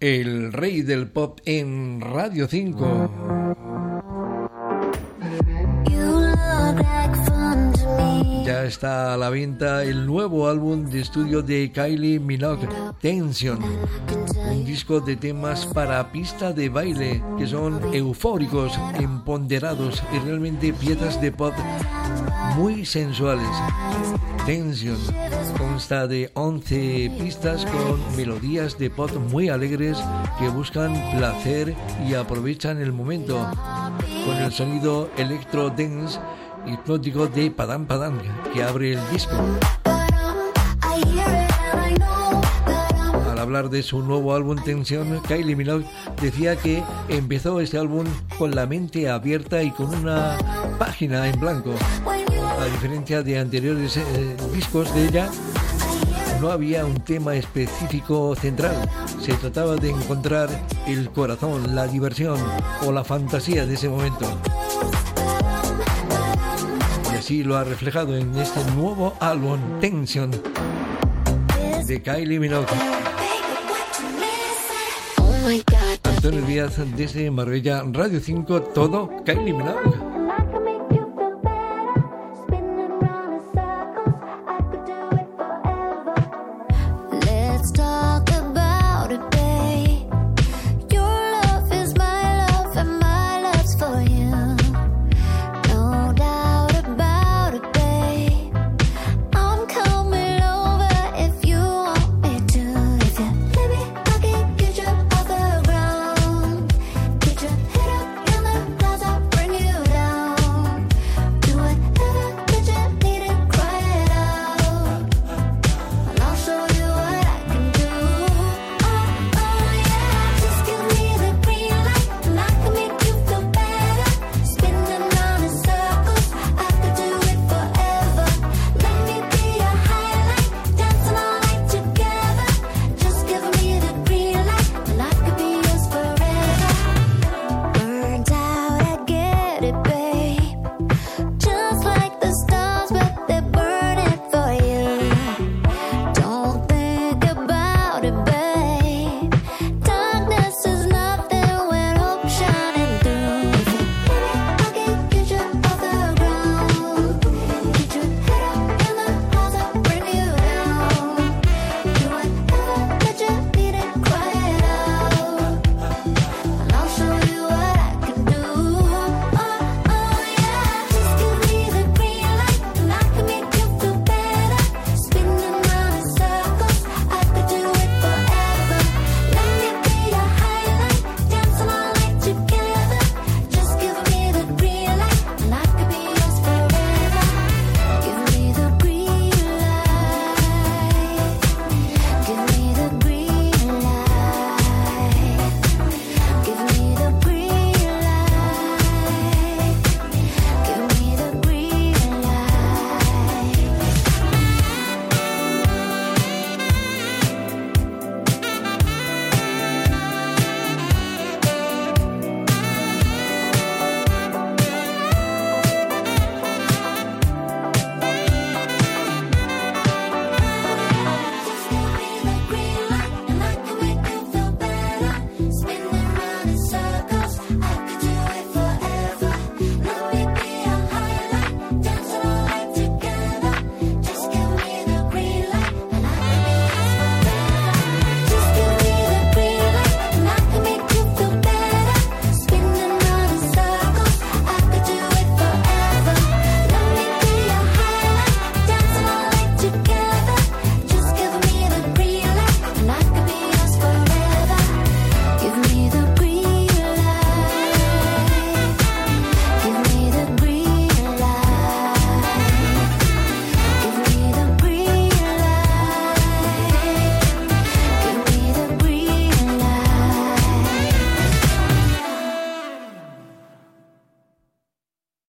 el rey del pop en Radio 5. Ya está a la venta el nuevo álbum de estudio de Kylie Minogue, Tension. Un disco de temas para pista de baile que son eufóricos, empoderados y realmente piezas de pop muy sensuales. Tension consta de 11 pistas con melodías de pop muy alegres que buscan placer y aprovechan el momento con el sonido electro dance hipnótico de Padam Padam que abre el disco. Al hablar de su nuevo álbum Tensión, Kylie Minogue decía que empezó este álbum con la mente abierta y con una página en blanco. A diferencia de anteriores eh, discos de ella, no había un tema específico central. Se trataba de encontrar el corazón, la diversión o la fantasía de ese momento. Y así lo ha reflejado en este nuevo álbum Tension de Kylie Minogue. Antonio Díaz desde Marbella Radio 5, todo Kylie Minogue.